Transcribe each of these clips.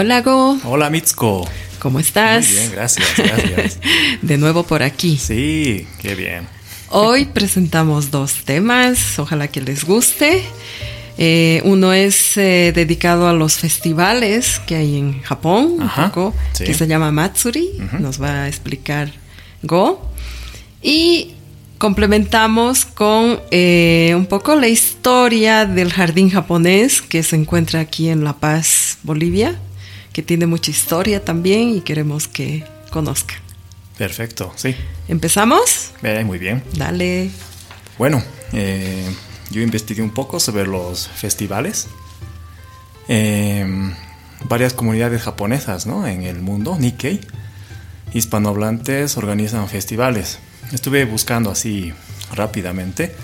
Hola Go. Hola Mitsuko. ¿Cómo estás? Muy bien, gracias, gracias. De nuevo por aquí. Sí, qué bien. Hoy presentamos dos temas, ojalá que les guste. Eh, uno es eh, dedicado a los festivales que hay en Japón, un poco, sí. que se llama Matsuri, nos va a explicar Go. Y complementamos con eh, un poco la historia del jardín japonés que se encuentra aquí en La Paz, Bolivia, que tiene mucha historia también y queremos que conozcan. Perfecto, sí. ¿Empezamos? Eh, muy bien. Dale. Bueno, eh, yo investigué un poco sobre los festivales. Eh, varias comunidades japonesas ¿no? en el mundo, Nikkei, hispanohablantes, organizan festivales. Estuve buscando así rápidamente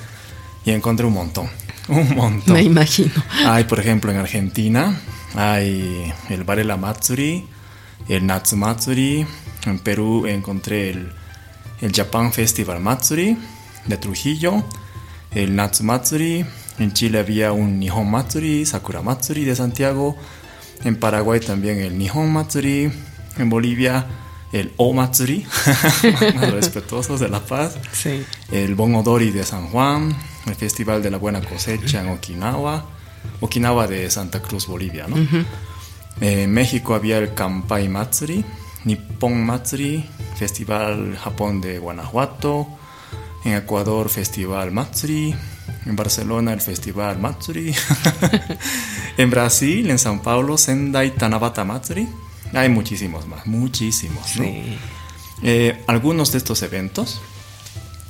y encontré un montón. Un montón. Me imagino. Hay, por ejemplo, en Argentina, hay el Varela Matsuri, el Natsu Matsuri. En Perú encontré el, el Japan Festival Matsuri de Trujillo, el Natsu Matsuri. En Chile había un Nihon Matsuri, Sakura Matsuri de Santiago. En Paraguay también el Nihon Matsuri. En Bolivia el O Matsuri, más respetuosos de La Paz Sí. el Bon Odori de San Juan, el Festival de la Buena Cosecha en Okinawa, Okinawa de Santa Cruz, Bolivia, ¿no? Eh, en México había el Kampai Matsuri, Nippon Matsuri, Festival Japón de Guanajuato, en Ecuador Festival Matsuri, en Barcelona el Festival Matsuri, en Brasil, en San Paulo, Sendai Tanabata Matsuri. Hay muchísimos más, muchísimos, ¿no? Sí. Eh, algunos de estos eventos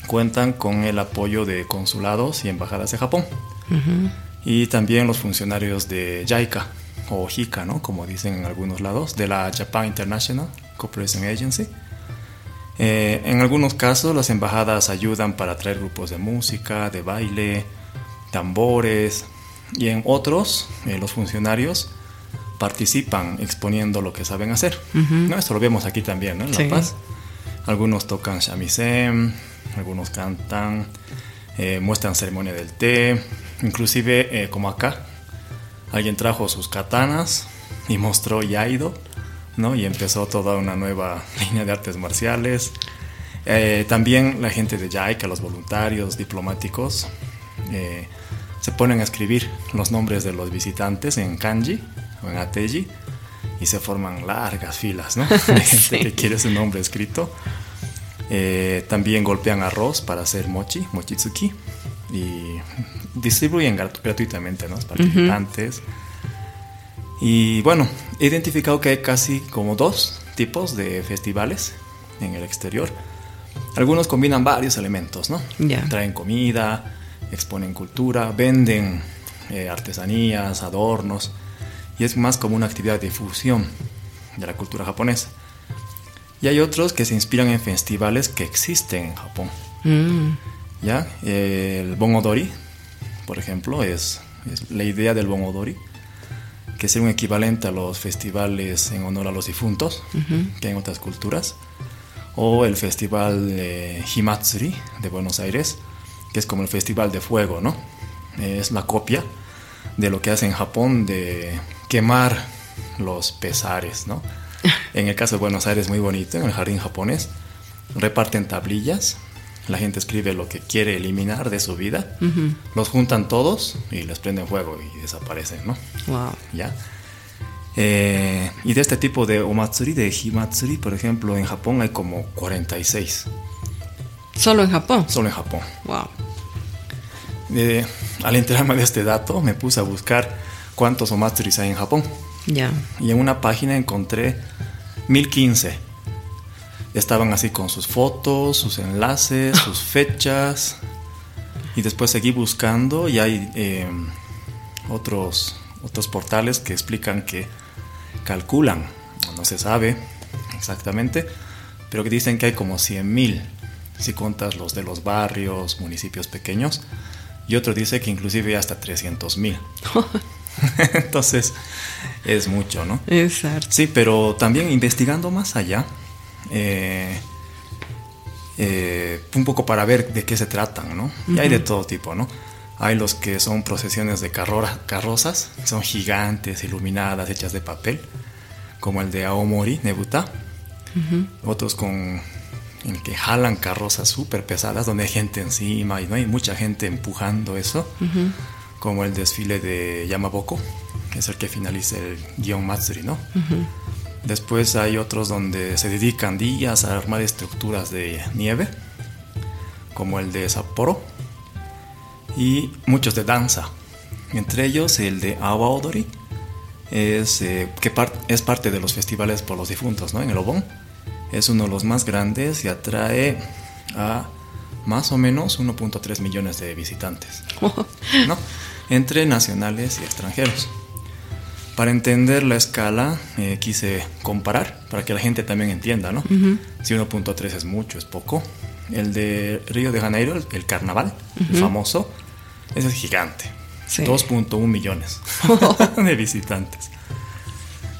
cuentan con el apoyo de consulados y embajadas de Japón. Y también los funcionarios de JICA o JICA, ¿no? como dicen en algunos lados, de la Japan International Cooperation Agency. Eh, en algunos casos las embajadas ayudan para traer grupos de música, de baile, tambores y en otros eh, los funcionarios participan exponiendo lo que saben hacer. ¿no? Esto lo vemos aquí también ¿no? en La Sí. Paz. Algunos tocan shamisen, algunos cantan, eh, muestran ceremonia del té, inclusive eh, como acá, alguien trajo sus katanas y mostró Yaido, ¿no? Y empezó toda una nueva línea de artes marciales. Eh, también la gente de JICA, los voluntarios, diplomáticos, eh, se ponen a escribir los nombres de los visitantes en kanji o en ateji y se forman largas filas, ¿no? De gente Sí. que quiere su nombre escrito. Eh, también golpean arroz para hacer mochi, mochitsuki, y distribuyen grat- gratuitamente, ¿no? Los participantes. Y bueno, he identificado que hay casi como dos tipos de festivales en el exterior. Algunos combinan varios elementos, ¿no? Traen comida, exponen cultura, venden eh, artesanías, adornos, y es más como una actividad de difusión de la cultura japonesa. Y hay otros que se inspiran en festivales que existen en Japón. Mm, ¿ya? El Bon Odori, por ejemplo, es, es la idea del Bon Odori, que es un equivalente a los festivales en honor a los difuntos que hay en otras culturas, o el festival de Himatsuri de Buenos Aires, que es como el festival de fuego, ¿no? Es la copia de lo que hace en Japón de quemar los pesares, ¿no? En el caso de Buenos Aires, muy bonito, en el jardín japonés, reparten tablillas, la gente escribe lo que quiere eliminar de su vida, los juntan todos y les prenden fuego y desaparecen, ¿no? wow. ¿Ya? Eh, y de este tipo de omatsuri, de himatsuri, por ejemplo, en Japón hay como 46, Solo en Japón. solo en Japón. Wow. Eh, al enterarme de este dato, me puse a buscar cuántos omatsuris hay en Japón. Ya. Y en una página encontré 1015. Estaban así con sus fotos, sus enlaces, sus fechas. Y después seguí buscando y hay eh, otros, otros portales que explican que calculan, no se sabe exactamente, pero que dicen que hay como 100.000 si contas los de los barrios, municipios pequeños. Y otro dice que inclusive hay hasta 300.000. Entonces es mucho, ¿no? Exacto. Sí, pero también investigando más allá, eh, eh, un poco para ver de qué se tratan, ¿no? Y hay de todo tipo, ¿no? Hay los que son procesiones de carrora- carrozas, son gigantes, iluminadas, hechas de papel. como el de Aomori, Nebuta. Otros con en que jalan carrozas súper pesadas donde hay gente encima y no hay mucha gente empujando eso, como el desfile de Yamaboko, que es el que finaliza el guion Matsuri, ¿no? Después hay otros donde se dedican días a armar estructuras de nieve, como el de Sapporo, y muchos de danza, entre ellos el de Awa Odori, es, eh, que es parte de los festivales por los difuntos, ¿no? En el Obon es uno de los más grandes y atrae a más o menos 1.3 millones de visitantes, ¿no? entre nacionales y extranjeros. Para entender la escala, eh, quise comparar para que la gente también entienda, ¿no? Si 1.3 es mucho, es poco. El de Río de Janeiro, el, carnaval, el famoso, ese es gigante. 2.1 millones de visitantes.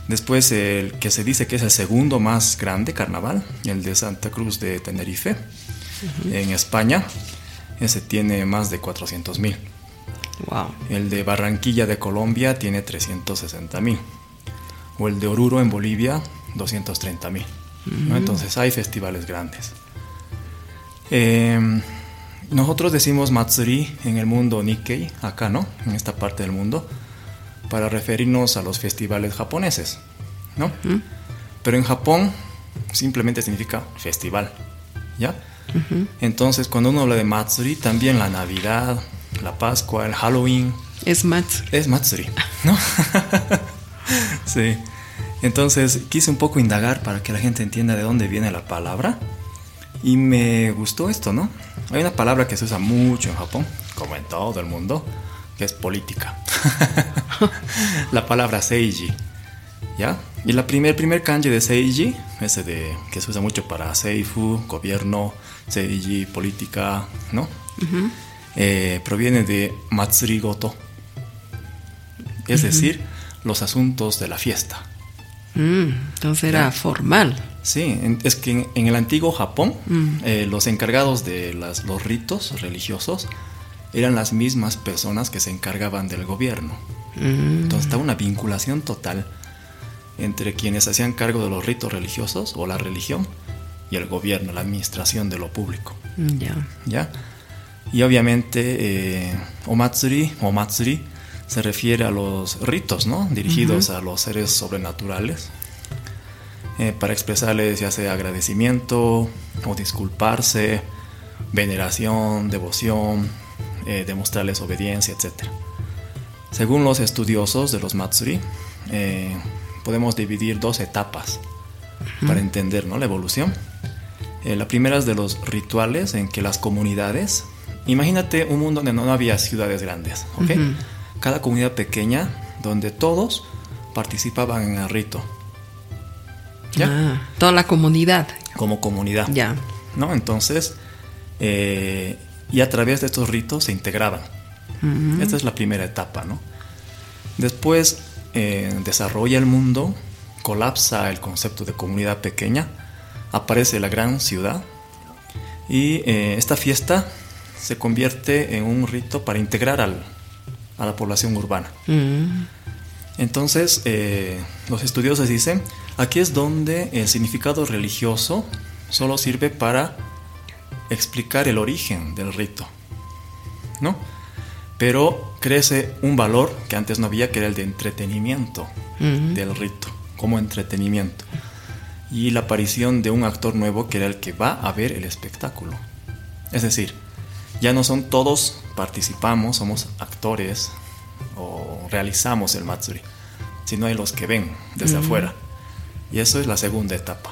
Después el que se dice que es el segundo más grande carnaval, el de Santa Cruz de Tenerife, en España. Ese tiene más de 400 mil. El de Barranquilla de Colombia tiene 360 mil. O el de Oruro en Bolivia, 230 mil. Entonces hay festivales grandes. Em, nosotros decimos Matsuri en el mundo Nikkei, acá, ¿no? En esta parte del mundo para referirnos a los festivales japoneses, ¿no? Pero en Japón simplemente significa festival, ¿ya? Entonces, cuando uno habla de Matsuri, también la Navidad, la Pascua, el Halloween. Es Matsuri. Es Matsuri, ¿no? sí. Entonces, quise un poco indagar para que la gente entienda de dónde viene la palabra. Y me gustó esto, ¿no? Hay una palabra que se usa mucho en Japón, como en todo el mundo, que es política. la palabra seiji. ¿Ya? Y la primer, primer kanji de seiji, ese de, que se usa mucho para seifu, gobierno, seiji, política, ¿no? Eh, proviene de matsuri goto. Es decir, los asuntos de la fiesta. Mm, entonces era formal. Sí, es que en, el antiguo Japón, mm. eh, los encargados de las, los ritos religiosos eran las mismas personas que se encargaban del gobierno. Mm. Entonces estaba una vinculación total entre quienes hacían cargo de los ritos religiosos o la religión y el gobierno, la administración de lo público. Ya. ¿Ya? Y obviamente eh, Omatsuri, Omatsuri se refiere a los ritos, ¿no? Dirigidos a los seres sobrenaturales. Eh, para expresarles ya sea agradecimiento o disculparse, veneración, devoción, eh, demostrarles obediencia, etc. Según los estudiosos de los Matsuri, eh, podemos dividir dos etapas para entender ¿no? la evolución. Eh, la primera es de los rituales en que las comunidades, imagínate un mundo donde no había ciudades grandes, ¿ok? Cada comunidad pequeña donde todos participaban en el rito. ¿Ya? Ah, toda la comunidad. Como comunidad. Ya. ¿No? Entonces, y a través de estos ritos se integraban. Esta es la primera etapa, ¿no? Después eh, desarrolla el mundo, colapsa el concepto de comunidad pequeña, aparece la gran ciudad y eh, esta fiesta se convierte en un rito para integrar a la población urbana. Entonces, eh, los estudiosos dicen, aquí es donde el significado religioso solo sirve para explicar el origen del rito, ¿no? Pero crece un valor que antes no había, que era el de entretenimiento del rito, como entretenimiento. Y la aparición de un actor nuevo que era el que va a ver el espectáculo. Es decir, ya no son todos participamos, somos actores o realizamos el Matsuri, sino hay los que ven desde afuera. Y eso es la segunda etapa,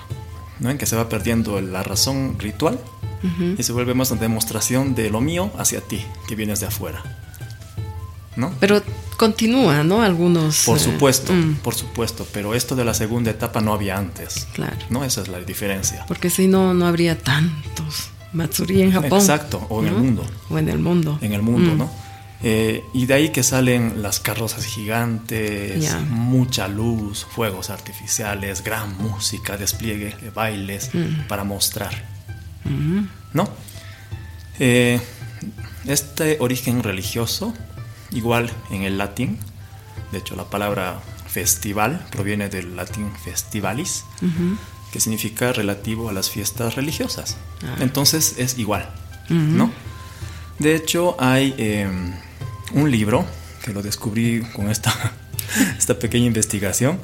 ¿no? en que se va perdiendo la razón ritual y se vuelve más una demostración de lo mío hacia ti, que vienes de afuera. ¿No? Pero continúa, ¿no? Algunos. Por eh, supuesto, mm. por supuesto, pero esto de la segunda etapa no había antes. Claro. ¿No? Esa es la diferencia. Porque si no, no habría tantos Matsuri en Japón. Exacto, o en el mundo. O en el mundo. En el mundo, mm. ¿no? Eh, y de ahí que salen las carrozas gigantes, mucha luz, fuegos artificiales, gran música, despliegue de bailes mm. para mostrar. ¿No? Eh, este origen religioso, igual en el latín, de hecho la palabra festival proviene del latín festivalis, que significa relativo a las fiestas religiosas. Ah. Entonces es igual, ¿no? De hecho, hay em, un libro que lo descubrí con esta, esta pequeña investigación.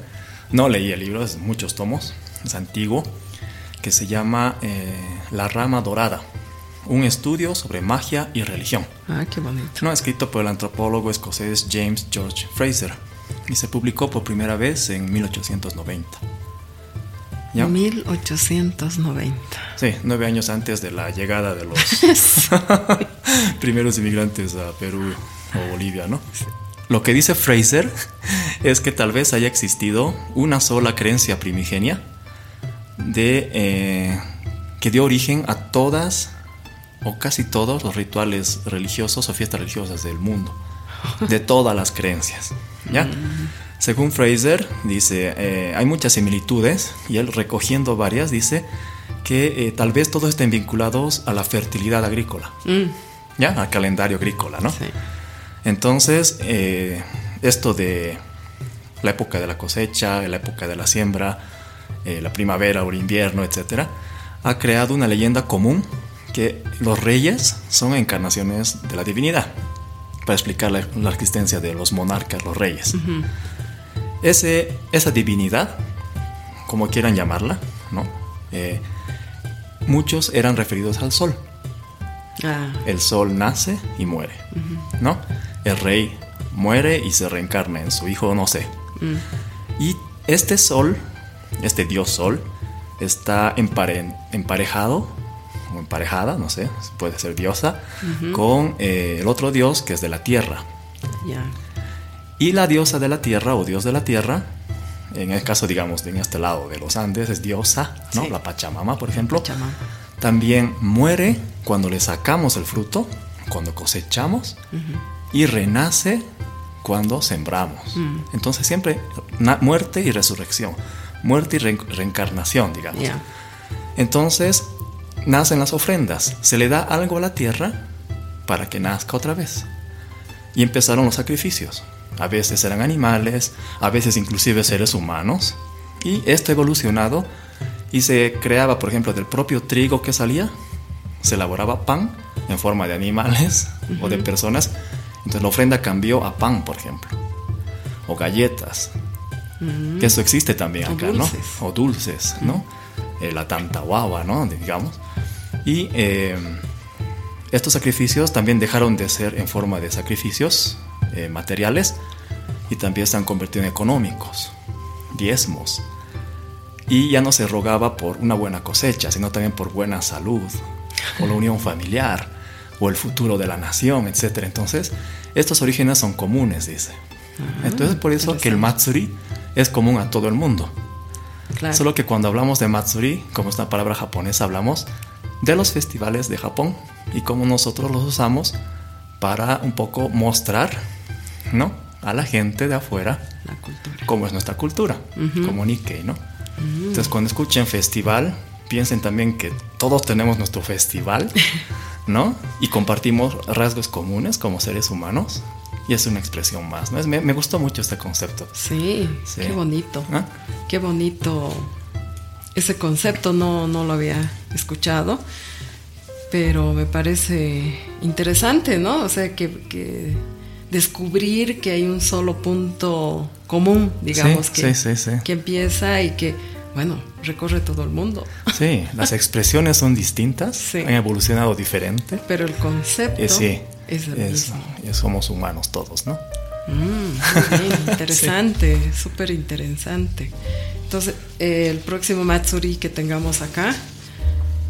No leí el libro, es muchos tomos, es antiguo, que se llama eh, La Rama Dorada un estudio sobre magia y religión. Ah, qué bonito. No, escrito por el antropólogo escocés James George Fraser y se publicó por primera vez en 1890. ¿Ya? 1890. Sí, nueve años antes de la llegada de los primeros inmigrantes a Perú o Bolivia, ¿no? Lo que dice Fraser es que tal vez haya existido una sola creencia primigenia de eh, que dio origen a todas o casi todos los rituales religiosos o fiestas religiosas del mundo, de todas las creencias. ¿ya? Mm. Según Fraser, dice, eh, hay muchas similitudes y él recogiendo varias dice que eh, tal vez todos estén vinculados a la fertilidad agrícola, mm. ¿ya? Al calendario agrícola, ¿no? Entonces, eh, esto de la época de la cosecha, la época de la siembra, la primavera o el invierno, etcétera, ha creado una leyenda común que los reyes son encarnaciones de la divinidad, para explicar la, existencia de los monarcas, los reyes. Ese, esa divinidad, como quieran llamarla, ¿no? Eh, muchos eran referidos al sol. Ah. El sol nace y muere, ¿no? El rey muere y se reencarna en su hijo, no sé. Mm. Y este sol, este dios sol, está emparejado o emparejada, no sé, puede ser diosa, con eh, el otro dios que es de la tierra. Y la diosa de la tierra o dios de la tierra, en el caso, digamos, en este lado de los Andes, es diosa, ¿no? La Pachamama, por ejemplo. También muere cuando le sacamos el fruto, cuando cosechamos, y renace cuando sembramos. Mm. Entonces siempre muerte y resurrección, muerte y reencarnación, digamos. Entonces, nacen las ofrendas, se le da algo a la tierra para que nazca otra vez. Y empezaron los sacrificios. A veces eran animales, a veces inclusive seres humanos. Y esto evolucionado y se creaba, por ejemplo, del propio trigo que salía, se elaboraba pan en forma de animales o de personas. Entonces la ofrenda cambió a pan, por ejemplo. O galletas. Que eso existe también acá, ¿no? O dulces, ¿no? Eh, la tanta guava, ¿no? Digamos. Y eh, estos sacrificios también dejaron de ser en forma de sacrificios eh, materiales y también se han convertido en económicos, diezmos. Y ya no se rogaba por una buena cosecha, sino también por buena salud, o la unión familiar, o el futuro de la nación, etc. Entonces, estos orígenes son comunes, dice. Ah, Entonces, por eso que el Matsuri es común a todo el mundo. Solo que cuando hablamos de Matsuri, como es una palabra japonesa, hablamos de los festivales de Japón y cómo nosotros los usamos para un poco mostrar, ¿no? A la gente de afuera cómo es nuestra cultura, como Nikkei, ¿no? Mm. Entonces cuando escuchen festival, piensen también que todos tenemos nuestro festival, ¿no? Y compartimos rasgos comunes como seres humanos. Y es una expresión más, ¿no? me, gustó mucho este concepto. Sí, qué bonito. ¿Ah? Qué bonito ese concepto no, no lo había escuchado, pero me parece interesante, ¿no? O sea, que, descubrir que hay un solo punto común, digamos, que, que empieza y que, bueno, recorre todo el mundo. Sí, las expresiones son distintas, han evolucionado diferente. Pero el concepto eh, es el mismo. somos humanos todos, ¿no? Mm, interesante, súper interesante. Entonces, el próximo Matsuri que tengamos acá,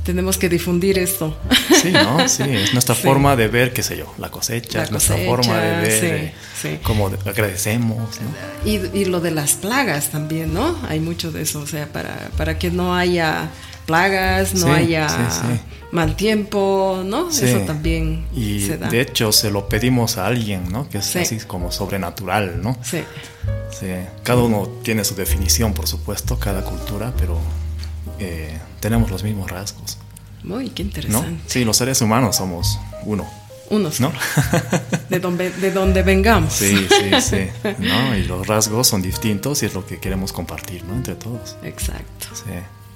tenemos que difundir esto. Sí, ¿no? Sí, es nuestra forma de ver, qué sé yo, la cosecha, es nuestra forma de ver cómo agradecemos. ¿no? Y, lo de las plagas también, ¿no? Hay mucho de eso, o sea, para, para que no haya plagas, no haya mal tiempo, ¿no? Eso también y se da. De hecho, se lo pedimos a alguien, ¿no? Que es así como sobrenatural, ¿no? Sí. Sí, cada uno tiene su definición, por supuesto, cada cultura, pero eh, tenemos los mismos rasgos. Muy, qué interesante. Sí, los seres humanos somos uno, unos ¿No? de donde, de donde vengamos. Sí, sí, sí. ¿no? Y los rasgos son distintos y es lo que queremos compartir, ¿no? Entre todos. Exacto. Sí.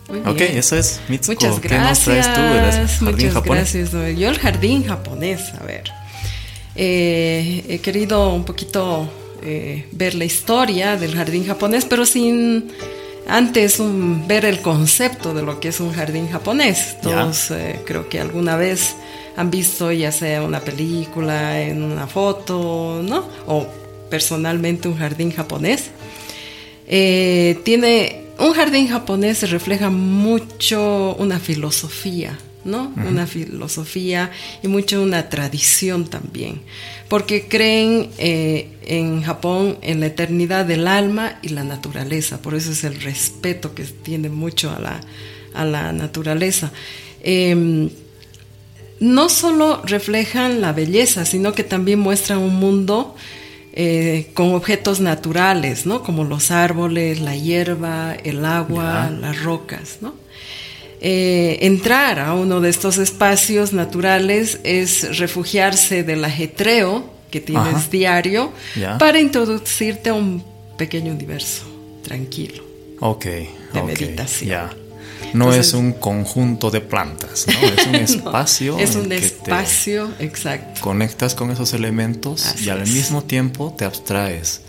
Muy Ok, bien. eso es Mitsuko. Muchas ¿Qué nos gracias. traes tú del jardín muchas japonés? gracias. Yo el jardín japonés, a ver. Eh, he querido un poquito eh, ver la historia del jardín japonés, pero sin antes un- ver el concepto de lo que es un jardín japonés. Todos eh, creo que alguna vez han visto ya sea una película, en una foto, ¿no? O personalmente un jardín japonés. Tiene un jardín japonés se refleja mucho una filosofía, ¿no? Una filosofía y mucho una tradición también, porque creen eh, en Japón en la eternidad del alma y la naturaleza, por eso es el respeto que tiene mucho a la, a la naturaleza. Em, no solo reflejan la belleza, sino que también muestran un mundo eh, con objetos naturales, ¿no? Como los árboles, la hierba, el agua, Ya. las rocas, ¿no? Eh, entrar a uno de estos espacios naturales es refugiarse del ajetreo que tienes Ajá. diario Ya. para introducirte a un pequeño universo tranquilo. Ok. de meditación. Ya. No Entonces- es un conjunto de plantas, ¿no? Es un No, espacio. es un espacio, exacto. conectas con esos elementos Así y al es. mismo tiempo te abstraes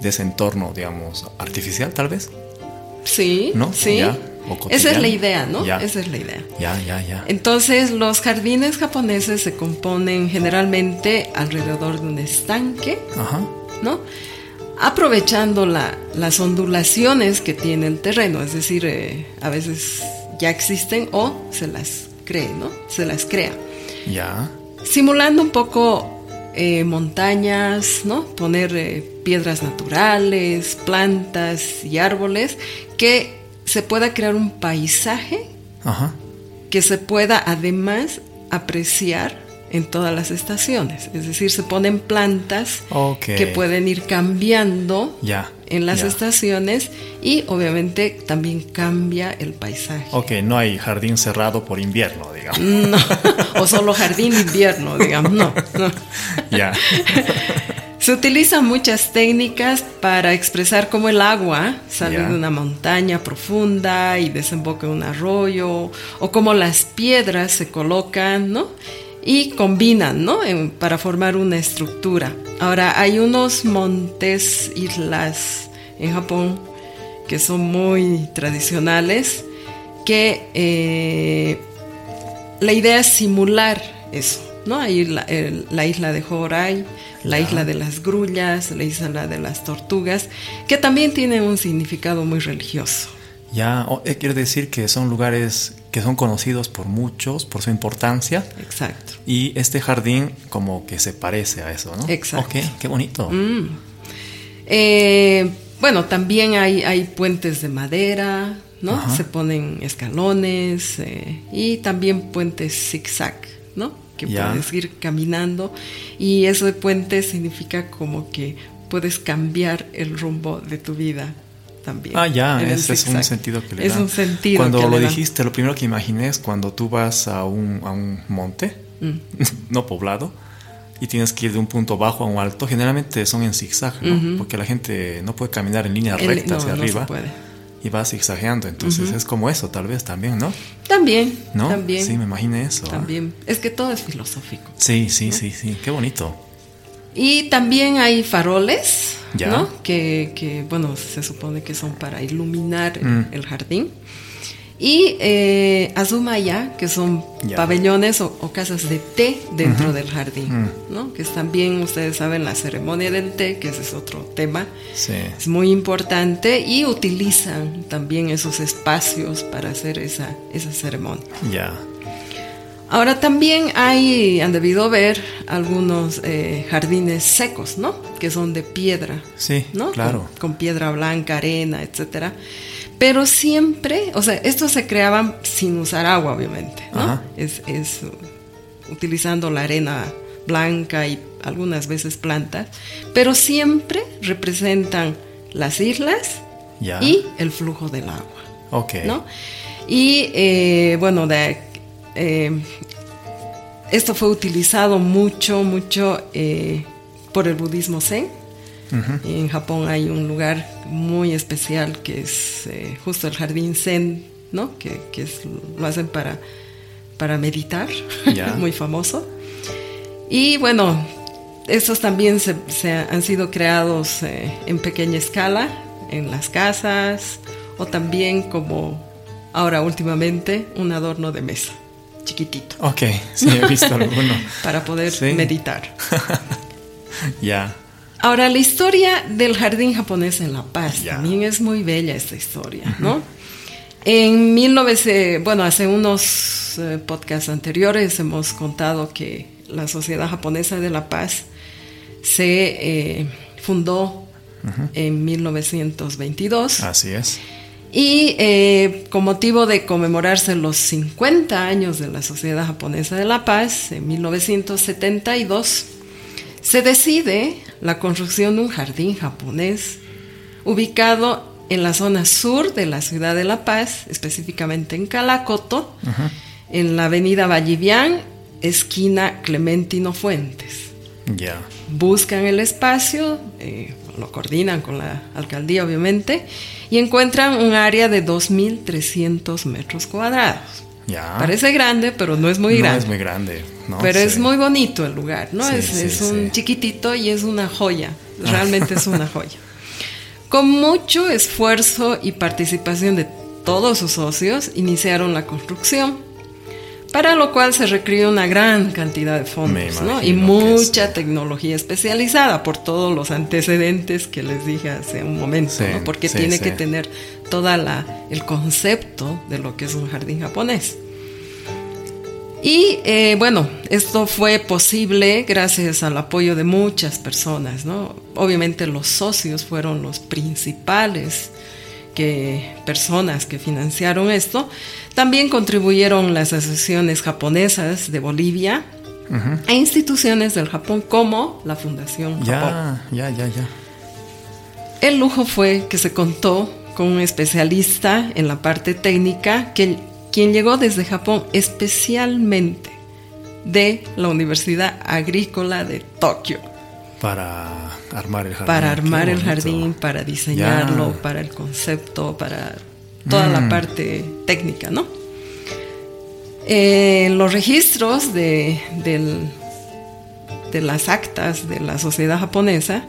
de ese entorno, digamos, artificial tal vez. Sí, ¿No? sí. Ya, o Esa es la idea, ¿no? Ya. Esa es la idea. Ya, ya, ya. Entonces, los jardines japoneses se componen generalmente alrededor de un estanque, Ajá. ¿no? Aprovechando la- las ondulaciones que tiene el terreno, es decir, eh, a veces ya existen o se las cree, ¿no? Se las crea. Ya. Simulando un poco eh, montañas, ¿no? Poner eh, piedras naturales, plantas y árboles, que se pueda crear un paisaje Ajá. que se pueda además apreciar en todas las estaciones. Es decir, se ponen plantas que pueden ir cambiando Ya. en las estaciones y obviamente también cambia el paisaje. Ok, no hay jardín cerrado por invierno, digamos. No, o solo jardín invierno, digamos, no, no. ya. Se utilizan muchas técnicas para expresar cómo el agua sale de una montaña profunda y desemboca en un arroyo, o cómo las piedras se colocan, ¿no? Y combinan, ¿no? En- para formar una estructura. Ahora, hay unos montes, islas en Japón que son muy tradicionales, que eh, la idea es simular eso, ¿no? Hay la, el- la isla de Horai, la isla de las grullas, la isla de las tortugas, que también tienen un significado muy religioso. Ya, eh, quiere decir que son lugares que son conocidos por muchos, por su importancia. Exacto. Y este jardín como que se parece a eso, ¿no? Exacto. Ok, qué bonito. Mm. Eh, bueno, también hay, hay puentes de madera, ¿no? Ajá. Se ponen escalones eh, y también puentes zigzag, ¿no? Que Ya. puedes ir caminando y ese puente significa como que puedes cambiar el rumbo de tu vida también. Ah, ya, ese es un sentido que le Es dan. un sentido Cuando que lo le dan. dijiste, lo primero que imaginé es cuando tú vas a un, a un monte, Mm. no poblado, y tienes que ir de un punto bajo a un alto. Generalmente son en zigzag, ¿no? Porque la gente no puede caminar en línea El- recta no, hacia no arriba se puede. y va zigzagueando. Entonces es como eso, tal vez también, ¿no? También, ¿No? también. Sí, me imaginé eso. ¿ah? También. Es que todo es filosófico. Sí, sí, sí, sí. Qué bonito. Y también hay faroles, Ya. ¿no? Que, que, bueno, se supone que son para iluminar el- Mm. el jardín. Y eh, azumaya, que son Ya. pabellones o, o casas de té dentro del jardín, Mm. ¿no? Que también, ustedes saben, la ceremonia del té, que ese es otro tema. Sí. Es muy importante y utilizan también esos espacios para hacer esa, esa ceremonia. Ya. Ahora también hay, han debido ver algunos eh, jardines secos, ¿no? Que son de piedra, Sí, ¿no? claro. Con, con piedra blanca, arena, etcétera. Pero siempre, o sea, estos se creaban sin usar agua, obviamente, ¿no? Ajá. Es, es, utilizando la arena blanca y algunas veces plantas, pero siempre representan las islas Ya. y el flujo del agua. Ok. ¿no? Y eh, bueno, de, eh, esto fue utilizado mucho, mucho eh, por el budismo zen. En Japón hay un lugar muy especial que es eh, justo el jardín zen, ¿no? Que, lo hacen para, para meditar, muy famoso. Y bueno, estos también se, han sido creados eh, en pequeña escala, en las casas, o también como ahora últimamente, un adorno de mesa, chiquitito. Ok, sí, he visto alguno. Para poder meditar. ya. Ahora, la historia del jardín japonés en La Paz también es muy bella esta historia, ¿no? En 1900, bueno, hace unos eh, podcasts anteriores hemos contado que la Sociedad Japonesa de La Paz se eh, fundó en 1922. Así es. Y eh, con motivo de conmemorarse los 50 años de la Sociedad Japonesa de la Paz, en 1972, se decide la construcción de un jardín japonés ubicado en la zona sur de la ciudad de La Paz, específicamente en Calacoto, en la avenida Vallivian, esquina Clementino Fuentes. Ya. Buscan el espacio, eh, lo coordinan con la alcaldía obviamente, y encuentran un área de 2.300 metros cuadrados. Ya. Parece grande, pero no es muy grande. No es muy grande. pero es muy bonito el lugar, ¿no? es, un chiquitito y es una joya. Realmente es una joya. Con mucho esfuerzo y participación de todos sus socios, iniciaron la construcción para lo cual se requirió una gran cantidad de fondos y mucha tecnología especializada por todos los antecedentes que les dije hace un momento, porque tiene que tener todo el concepto de lo que es un jardín japonés. Y eh, bueno, esto fue posible gracias al apoyo de muchas personas, ¿no? Obviamente los socios fueron los principales que personas que financiaron esto. También contribuyeron las asociaciones japonesas de Bolivia e instituciones del Japón como la Fundación ya, Ya, ya, ya. El lujo fue que se contó con un especialista en la parte técnica que, quien llegó desde Japón especialmente de la Universidad Agrícola de Tokio. Para armar el jardín. Para armar el jardín, para diseñarlo, para el concepto, para toda la mm. parte técnica, ¿no? Eh, los registros de, de las actas de la sociedad japonesa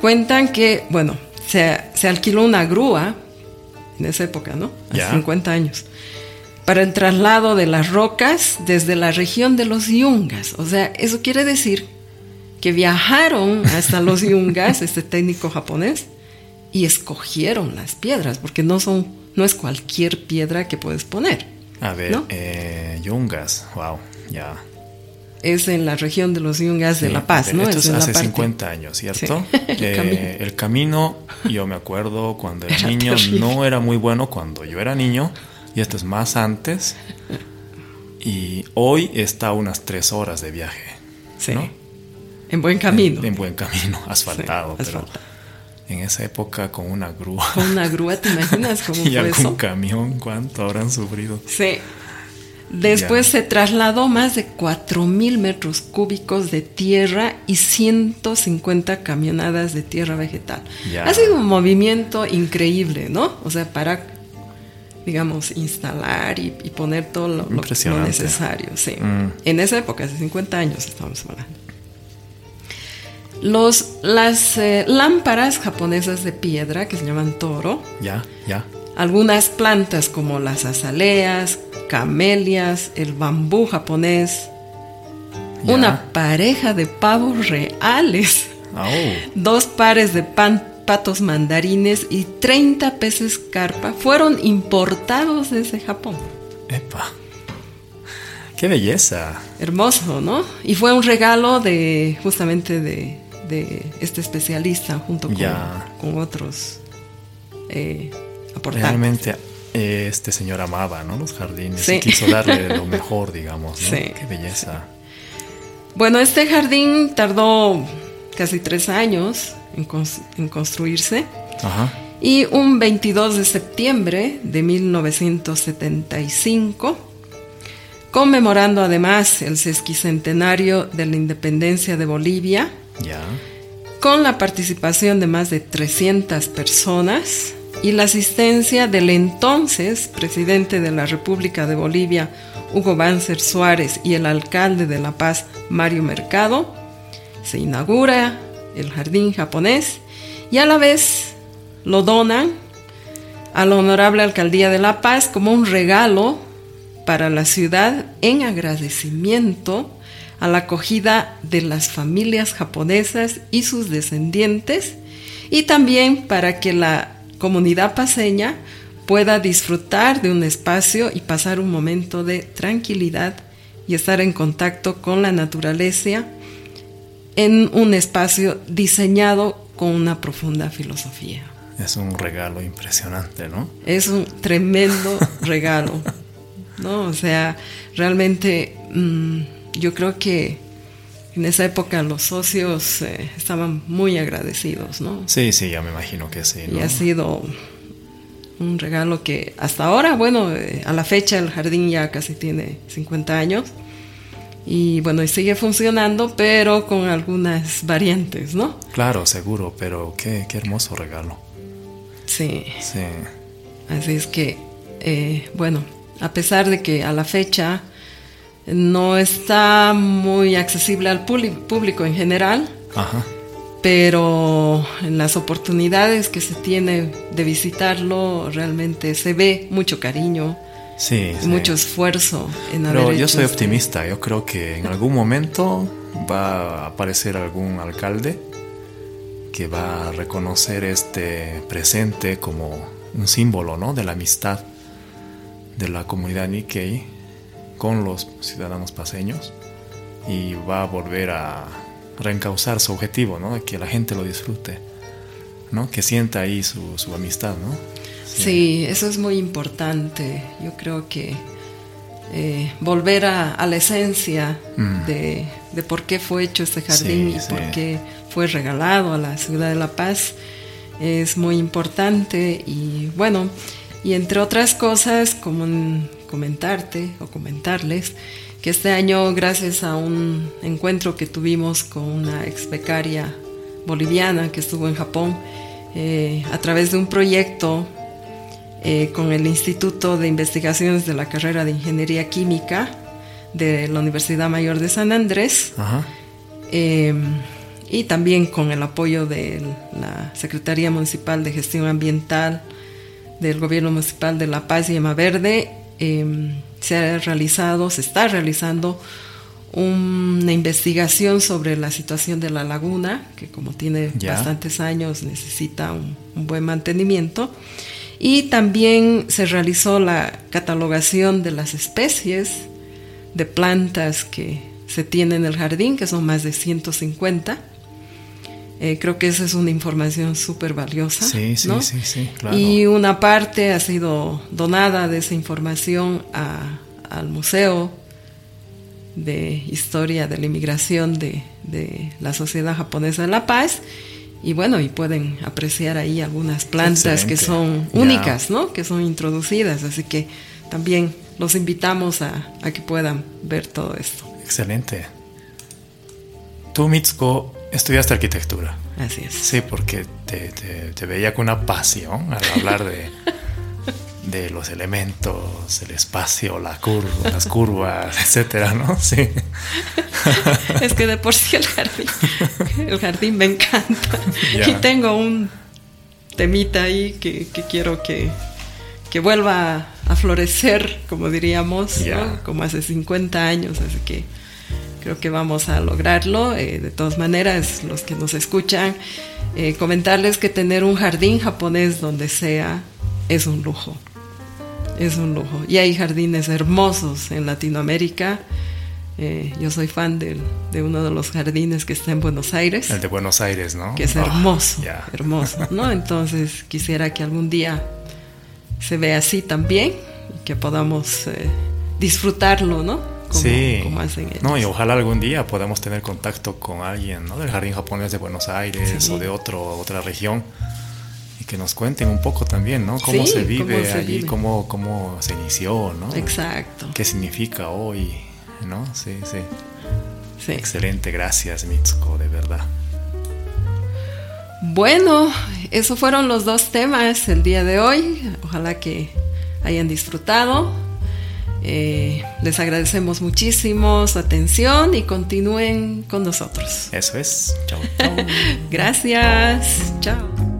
cuentan que, bueno, se, se alquiló una grúa en esa época, ¿no? Hace 50 años. Para el traslado de las rocas desde la región de los Yungas. O sea, eso quiere decir que viajaron hasta los yungas, este técnico japonés, y escogieron las piedras, porque no son, no es cualquier piedra que puedes poner. A ver, eh, yungas, wow, ya. Es en la región de los yungas de La Paz, ¿no? Esto es, hace 50 años, ¿cierto? Eh, el, camino. yo me acuerdo cuando era, niño, no era muy bueno cuando yo era niño, y esto es más antes. Y hoy está a unas tres horas de viaje. Sí. En buen camino. En, buen camino, asfaltado. pero en esa época con una grúa. Con una grúa, ¿te imaginas cómo y algún camión, ¿cuánto habrán sufrido? Sí. Después se trasladó más de 4.000 metros cúbicos de tierra y 150 camionadas de tierra vegetal. Ha sido un movimiento increíble, ¿no? O sea, para, digamos, instalar y, poner todo lo, necesario. Sí. Mm. En esa época, hace 50 años estamos hablando. Los, las eh, lámparas japonesas de piedra que se llaman toro. Ya, ya. Algunas plantas como las azaleas, camelias, el bambú japonés. Una pareja de pavos reales. Dos pares de patos mandarines y 30 peces carpa fueron importados desde Japón. Epa. ¡Qué belleza! Hermoso, ¿no? Y fue un regalo de justamente de de este especialista junto con, otros eh, Realmente eh, este señor amaba ¿no? los jardines y quiso darle lo mejor, digamos. Qué belleza. Bueno, este jardín tardó casi tres años en, en construirse. Y un 22 de septiembre de 1975 conmemorando además el sesquicentenario de la independencia de Bolivia, Con la participación de más de 300 personas y la asistencia del entonces presidente de la República de Bolivia, Hugo Banzer Suárez, y el alcalde de La Paz, Mario Mercado, se inaugura el jardín japonés y a la vez lo donan a la honorable alcaldía de La Paz como un regalo para la ciudad en agradecimiento a la acogida de las familias japonesas y sus descendientes y también para que la comunidad paseña pueda disfrutar de un espacio y pasar un momento de tranquilidad y estar en contacto con la naturaleza en un espacio diseñado con una profunda filosofía. Es un regalo impresionante, ¿no? Es un tremendo regalo, ¿no? O sea, realmente mmm, yo creo que en esa época los socios eh, estaban muy agradecidos, ¿no? Sí, sí, ya me imagino que sí. ¿no? Y ha sido un regalo que hasta ahora, bueno, eh, a la fecha el jardín ya casi tiene 50 años y bueno, y sigue funcionando, pero con algunas variantes, ¿no? Claro, seguro, pero qué, qué hermoso regalo. Sí. Sí. Así es que, eh, bueno, a pesar de que a la fecha no está muy accesible al público en general, Ajá. pero en las oportunidades que se tiene de visitarlo realmente se ve mucho cariño, sí, mucho esfuerzo en Pero haber yo soy este- optimista, yo creo que en algún momento va a aparecer algún alcalde que va a reconocer este presente como un símbolo ¿no? de la amistad de la comunidad Nikkei con los ciudadanos paseños y va a volver a reencauzar su objetivo, ¿no? de que la gente lo disfrute, ¿no? que sienta ahí su, su amistad. ¿no? Sí, eso es muy importante. Yo creo que eh, volver a, a la esencia Mm. de, de por qué fue hecho este jardín Sí, y sí. por qué fue regalado a la ciudad de La Paz es muy importante y bueno, y entre otras cosas, como en- comentarte o comentarles que este año, gracias a un encuentro que tuvimos con una ex becaria boliviana que estuvo en Japón, eh, a través de un proyecto eh, con el Instituto de Investigaciones de la Carrera de Ingeniería Química de la Universidad Mayor de San Andrés Ajá. eh, y también con el apoyo de la Secretaría Municipal de Gestión Ambiental del Gobierno Municipal de La Paz y Ema Verde, eh, se ha realizado, se está realizando una investigación sobre la situación de la laguna, que como tiene bastantes años necesita un, un buen mantenimiento. Y también se realizó la catalogación de las especies de plantas que se tienen en el jardín, que son más de 150. Eh, creo que esa es una información súper valiosa. Sí, sí, ¿no? sí, sí, claro. Y una parte ha sido donada de esa información a- al Museo de Historia de la Inmigración de, de la Sociedad Japonesa de La Paz. Y bueno, y pueden apreciar ahí algunas plantas que son únicas, ¿no? Que son introducidas. Así que también los invitamos a, a que puedan ver todo esto. Excelente. Tú, Mitsuko, estudiaste arquitectura. Así es. Sí, porque te, te- te veía con una pasión al hablar de, de los elementos, el espacio, la curva, las curvas, etcétera, ¿no? Sí. Es que de por sí el jardín, el jardín me encanta. Ya. Y tengo un temita ahí que, que quiero que, que vuelva a florecer, como diríamos, como hace 50 años. Así que creo que vamos a lograrlo. Eh, de todas maneras, los que nos escuchan, eh, comentarles que tener un jardín japonés donde sea es un lujo. Es un lujo. Y hay jardines hermosos en Latinoamérica. Eh, yo soy fan de uno de los jardines que está en Buenos Aires, El de Buenos Aires, ¿no? que es Ah, hermoso, hermoso, ¿no? Entonces quisiera que algún día se vea así también y que podamos disfrutarlo, ¿no? Como, sí. como hacen ellos. No, y ojalá algún día podamos tener contacto con alguien, ¿no? Del jardín japonés de Buenos Aires Sí. o de otro, otra región. Y que nos cuenten un poco también, ¿no? Cómo Sí, se vive cómo se allí, vive. Cómo, cómo se inició, ¿no? Exacto. ¿Qué significa hoy? ¿No? Sí, sí. Sí. Excelente, gracias Mitsuko, de verdad. Bueno, esos fueron los dos temas el día de hoy. Ojalá que hayan disfrutado. Eh, les agradecemos muchísimo su atención y continúen con nosotros. Eso es. Chao, chao. Gracias. Chao.